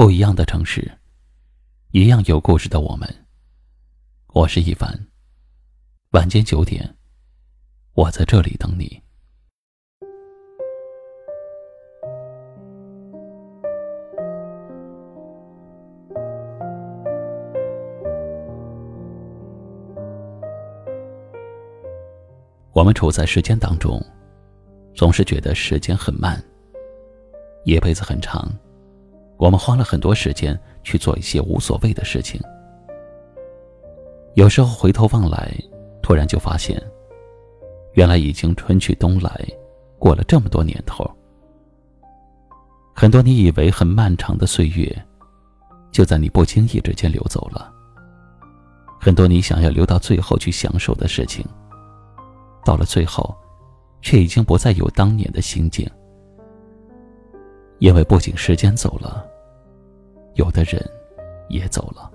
不一样的城市，一样有故事的我们。我是一凡。晚间九点，我在这里等你。我们处在时间当中，总是觉得时间很慢，一辈子很长。我们花了很多时间去做一些无所谓的事情，有时候回头望来，突然就发现，原来已经春去冬来，过了这么多年头。很多你以为很漫长的岁月，就在你不经意之间流走了。很多你想要留到最后去享受的事情，到了最后，却已经不再有当年的心境。因为不仅时间走了，有的人也走了。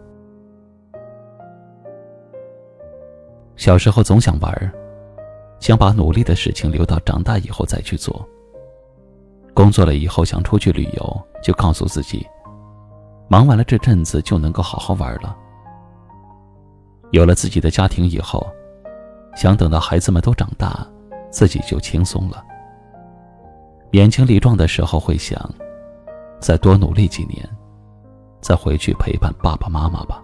小时候总想玩，想把努力的事情留到长大以后再去做。工作了以后想出去旅游，就告诉自己，忙完了这阵子就能够好好玩了。有了自己的家庭以后，想等到孩子们都长大，自己就轻松了。年轻力壮的时候会想，再多努力几年，再回去陪伴爸爸妈妈吧。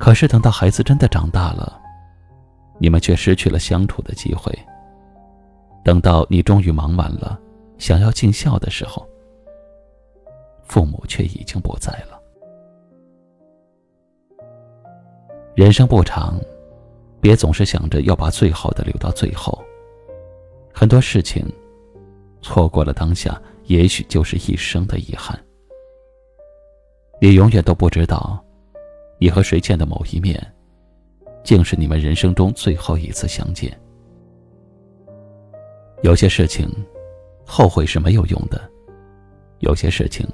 可是等到孩子真的长大了，你们却失去了相处的机会。等到你终于忙完了，想要尽孝的时候，父母却已经不在了。人生不长，别总是想着要把最好的留到最后。很多事情，错过了当下，也许就是一生的遗憾。你永远都不知道，你和谁见的某一面，竟是你们人生中最后一次相见。有些事情，后悔是没有用的；有些事情，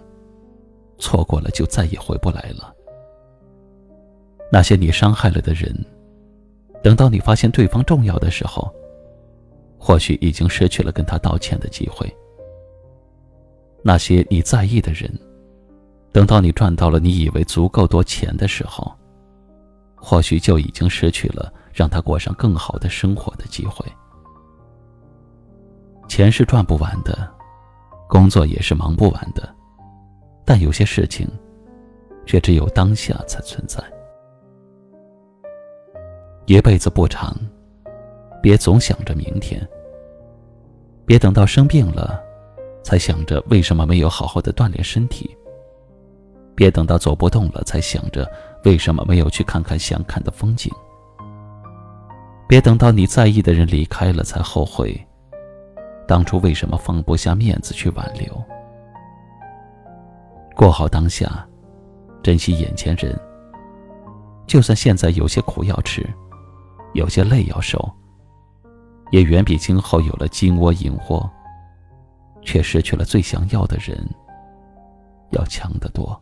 错过了就再也回不来了。那些你伤害了的人，等到你发现对方重要的时候。或许已经失去了跟他道歉的机会。那些你在意的人，等到你赚到了你以为足够多钱的时候，或许就已经失去了让他过上更好的生活的机会。钱是赚不完的，工作也是忙不完的，但有些事情，却只有当下才存在。一辈子不长。别总想着明天，别等到生病了，才想着为什么没有好好的锻炼身体。别等到走不动了，才想着为什么没有去看看想看的风景。别等到你在意的人离开了，才后悔当初为什么放不下面子去挽留。过好当下，珍惜眼前人。就算现在有些苦要吃，有些累要受。也远比今后有了金窝银窝，却失去了最想要的人，要强得多。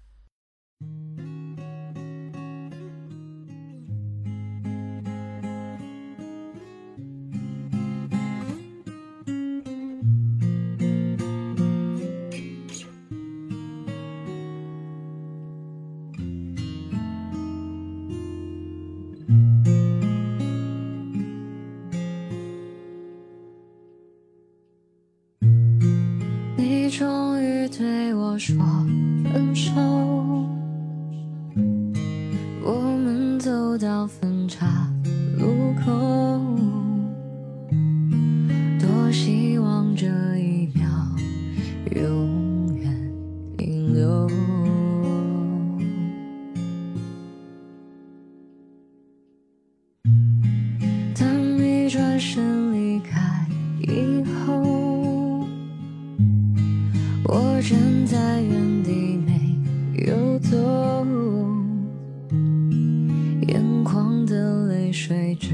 说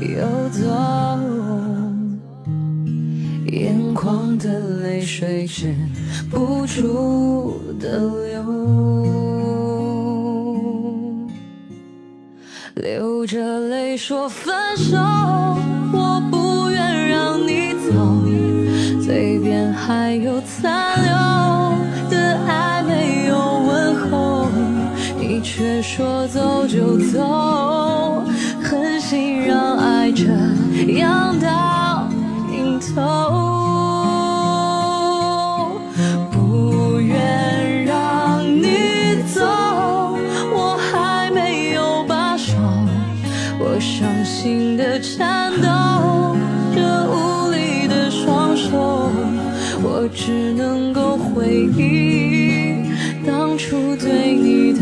游走，眼眶的泪水止不住的流，流着泪说分手，我不愿让你走，嘴边还有残留的爱没有问候，你却说走就走，这样到尽头。不愿让你走，我还没有罢手，我伤心的颤抖，这无力的双手，我只能够回忆当初对你的